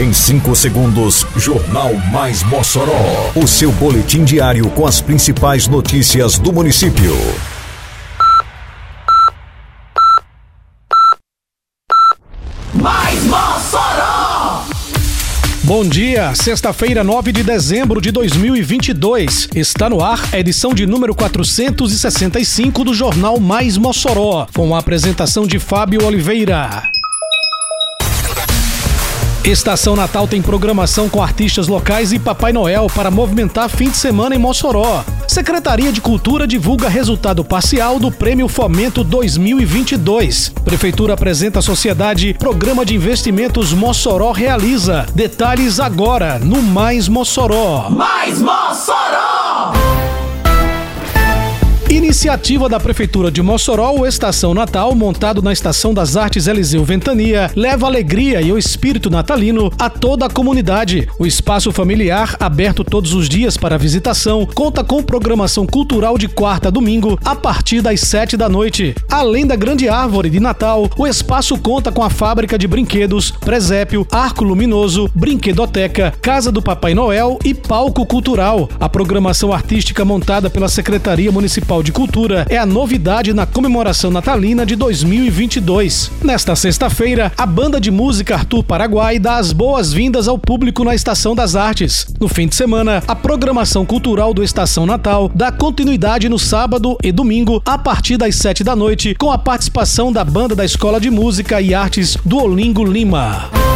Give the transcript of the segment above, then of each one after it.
Em 5 segundos, Jornal Mais Mossoró. O seu boletim diário com as principais notícias do município. Mais Mossoró! Bom dia, sexta-feira, 9 de dezembro de 2022. Está no ar a edição de número 465 do Jornal Mais Mossoró, com a apresentação de Fábio Oliveira. Estação Natal tem programação com artistas locais e Papai Noel para movimentar fim de semana em Mossoró. Secretaria de Cultura divulga resultado parcial do Prêmio Fomento 2022. Prefeitura apresenta à sociedade Programa de Investimentos Mossoró realiza. Detalhes agora no Mais Mossoró. Mais Mossoró! Iniciativa da Prefeitura de Mossoró, o Estação Natal, montado na Estação das Artes Eliseu Ventania, leva alegria e o espírito natalino a toda a comunidade. O espaço familiar, aberto todos os dias para visitação, conta com programação cultural de quarta a domingo, a partir das sete da noite. Além da grande árvore de Natal, o espaço conta com a fábrica de brinquedos, presépio, arco luminoso, brinquedoteca, casa do Papai Noel e palco cultural. A programação artística montada pela Secretaria Municipal de Cultura é a novidade na comemoração natalina de 2022. Nesta sexta-feira, a banda de música Arthur Paraguai dá as boas-vindas ao público na Estação das Artes. No fim de semana, a programação cultural do Estação Natal dá continuidade no sábado e domingo a partir das sete da noite com a participação da banda da Escola de Música e Artes do Olingo Lima.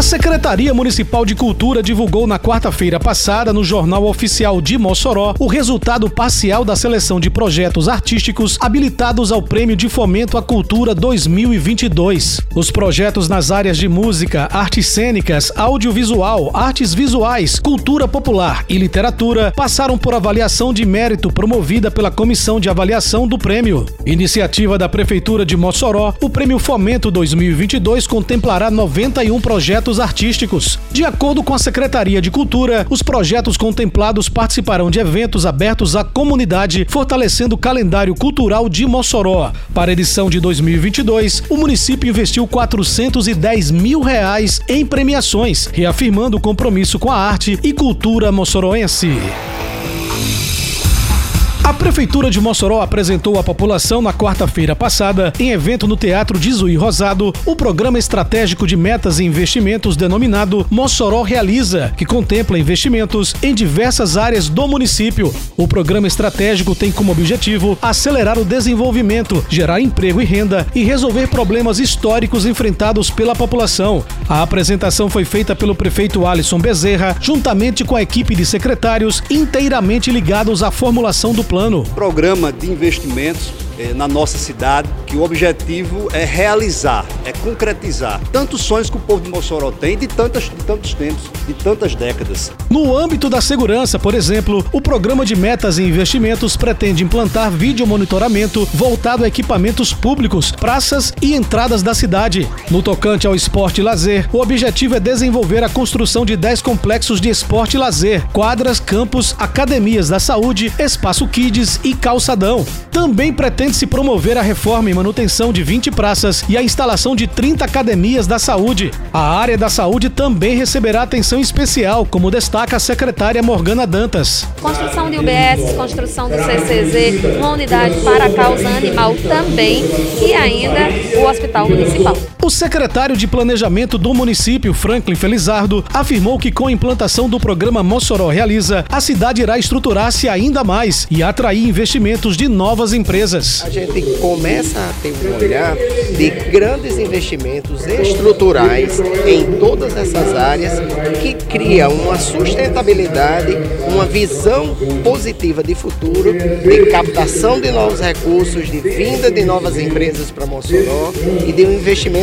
A Secretaria Municipal de Cultura divulgou na quarta-feira passada, no Jornal Oficial de Mossoró, o resultado parcial da seleção de projetos artísticos habilitados ao Prêmio de Fomento à Cultura 2022. Os projetos nas áreas de música, artes cênicas, audiovisual, artes visuais, cultura popular e literatura passaram por avaliação de mérito promovida pela Comissão de Avaliação do Prêmio. Iniciativa da Prefeitura de Mossoró, o Prêmio Fomento 2022 contemplará 91 projetos artísticos. De acordo com a Secretaria de Cultura, os projetos contemplados participarão de eventos abertos à comunidade, fortalecendo o calendário cultural de Mossoró. Para a edição de 2022, o município investiu 410 mil reais em premiações, reafirmando o compromisso com a arte e cultura moçoroense. A Prefeitura de Mossoró apresentou à população na quarta-feira passada, em evento no Teatro de Zuí Rosado, o Programa Estratégico de Metas e Investimentos denominado Mossoró Realiza, que contempla investimentos em diversas áreas do município. O programa estratégico tem como objetivo acelerar o desenvolvimento, gerar emprego e renda e resolver problemas históricos enfrentados pela população. A apresentação foi feita pelo prefeito Alisson Bezerra, juntamente com a equipe de secretários inteiramente ligados à formulação do plano. Programa de investimentos na nossa cidade, que o objetivo é realizar, é concretizar tantos sonhos que o povo de Mossoró tem de, tantas, de tantos tempos, de tantas décadas. No âmbito da segurança, por exemplo, o programa de metas e investimentos pretende implantar vídeo monitoramento voltado a equipamentos públicos, praças e entradas da cidade. No tocante ao esporte e lazer, o objetivo é desenvolver a construção de 10 complexos de esporte e lazer, quadras, campos, academias da saúde, espaço kids e calçadão. Também pretende se promover a reforma e manutenção de 20 praças e a instalação de 30 academias da saúde. A área da saúde também receberá atenção especial, como destaca a secretária Morgana Dantas. Construção de UBS, construção do CCZ, uma unidade para a causa animal também e ainda o Hospital Municipal. O secretário de Planejamento do município, Franklin Felizardo, afirmou que com a implantação do programa Mossoró Realiza, a cidade irá estruturar-se ainda mais e atrair investimentos de novas empresas. A gente começa a ter um olhar de grandes investimentos estruturais em todas essas áreas que cria uma sustentabilidade, uma visão positiva de futuro, de captação de novos recursos, de vinda de novas empresas para Mossoró e de um